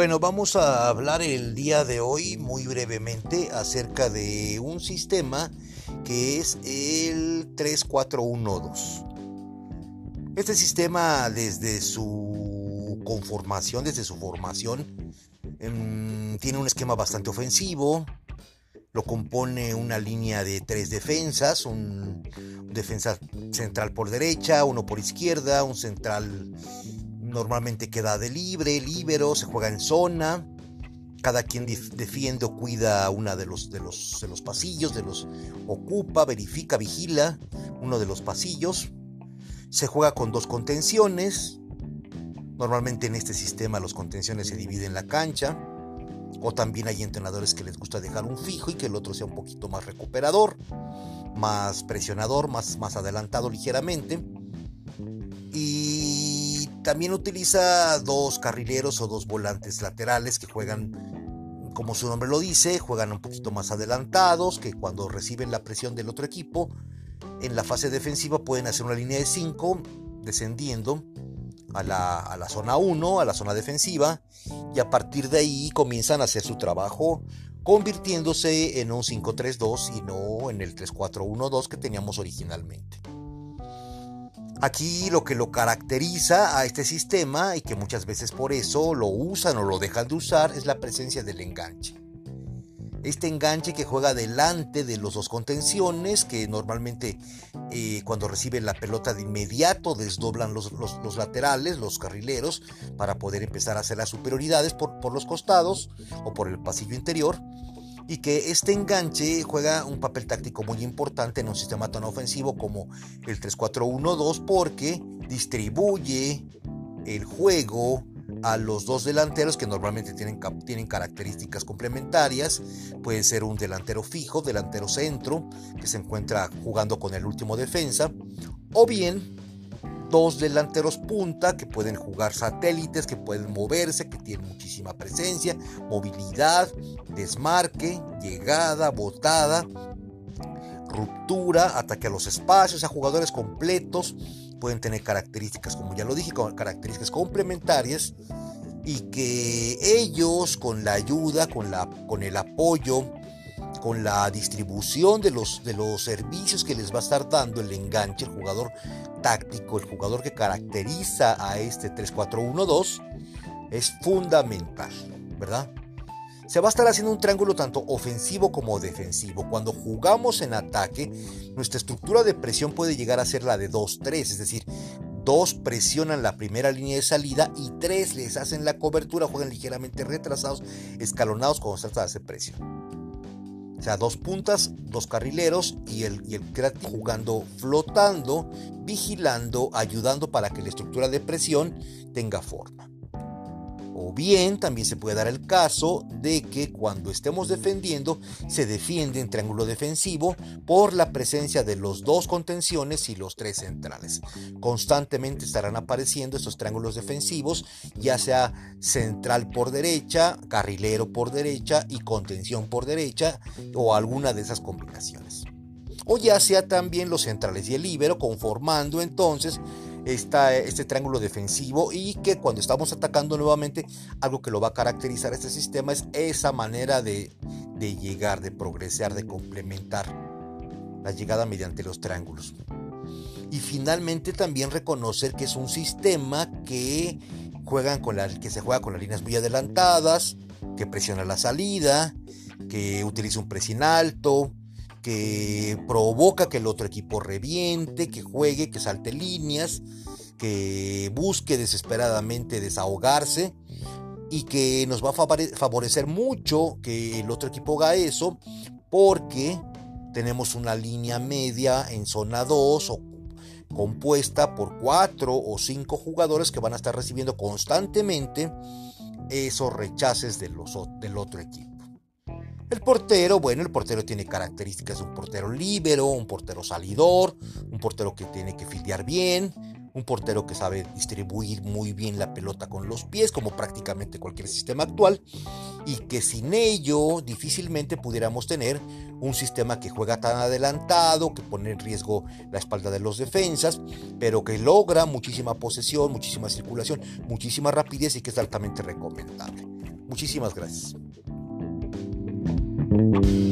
Bueno, vamos a hablar el día de hoy muy brevemente acerca de un sistema que es el 3412. Este sistema desde su conformación, desde su formación, em, tiene un esquema bastante ofensivo, lo compone una línea de tres defensas, un defensa central por derecha, uno por izquierda, un central normalmente queda de libre, libero, se juega en zona. Cada quien defiende o cuida una de los, de, los, de los pasillos, de los ocupa, verifica, vigila uno de los pasillos. Se juega con dos contenciones. Normalmente en este sistema los contenciones se dividen en la cancha. O también hay entrenadores que les gusta dejar un fijo y que el otro sea un poquito más recuperador, más presionador, más, más adelantado ligeramente. También utiliza dos carrileros o dos volantes laterales que juegan, como su nombre lo dice, juegan un poquito más adelantados, que cuando reciben la presión del otro equipo, en la fase defensiva pueden hacer una línea de 5 descendiendo a la, a la zona 1, a la zona defensiva, y a partir de ahí comienzan a hacer su trabajo convirtiéndose en un 5-3-2 y no en el 3-4-1-2 que teníamos originalmente. Aquí lo que lo caracteriza a este sistema y que muchas veces por eso lo usan o lo dejan de usar es la presencia del enganche. Este enganche que juega delante de los dos contenciones, que normalmente eh, cuando reciben la pelota de inmediato desdoblan los, laterales, los carrileros, para poder empezar a hacer las superioridades por, por los costados o por el pasillo interior y que este enganche juega un papel táctico muy importante en un sistema tan ofensivo como el 3-4-1-2 porque distribuye el juego a los dos delanteros que normalmente tienen, tienen características complementarias. Puede ser un delantero fijo, delantero centro, que se encuentra jugando con el último defensa, o bien dos delanteros punta que pueden jugar satélites, que pueden moverse, que tienen muchísima presencia, movilidad, desmarque, llegada, botada, ruptura, ataque a los espacios, a jugadores completos, pueden tener características, como ya lo dije, características complementarias y que ellos con la ayuda, con, la, con el apoyo, con la distribución de los, de los servicios que les va a estar dando el enganche, el jugador táctico, el jugador que caracteriza a este 3-4-1-2, es fundamental, ¿verdad? Se va a estar haciendo un triángulo tanto ofensivo como defensivo. Cuando jugamos en ataque, nuestra estructura de presión puede llegar a ser la de 2-3, es decir, dos presionan la primera línea de salida y tres les hacen la cobertura, juegan ligeramente retrasados, escalonados cuando se trata de hacer presión. O sea, dos puntas, dos carrileros y el, y el jugando flotando, vigilando, ayudando para que la estructura de presión tenga forma. O bien también se puede dar el caso de que cuando estemos defendiendo se defiende en triángulo defensivo por la presencia de los dos contenciones y los tres centrales. Constantemente estarán apareciendo estos triángulos defensivos, ya sea central por derecha, carrilero por derecha y contención por derecha o alguna de esas combinaciones. O ya sea también los centrales y el líbero conformando entonces este triángulo defensivo y que cuando estamos atacando nuevamente, algo que lo va a caracterizar este sistema es esa manera de, llegar, de progresar, de complementar la llegada mediante los triángulos. Y finalmente también reconocer que es un sistema que, juegan con que se juega con las líneas muy adelantadas, que presiona la salida, que utiliza un pressing alto, que provoca que el otro equipo reviente, que juegue, que salte líneas, que busque desesperadamente desahogarse y que nos va a favorecer mucho que el otro equipo haga eso porque tenemos una línea media en zona 2 o compuesta por 4 o 5 jugadores que van a estar recibiendo constantemente esos rechaces del otro equipo. El portero, bueno, el portero tiene características de un portero líbero, un portero salidor, un portero que tiene que fildear bien, un portero que sabe distribuir muy bien la pelota con los pies, como prácticamente cualquier sistema actual, y que sin ello difícilmente pudiéramos tener un sistema que juega tan adelantado, que pone en riesgo la espalda de los defensas, pero que logra muchísima posesión, muchísima circulación, muchísima rapidez y que es altamente recomendable. Muchísimas gracias. Thank you.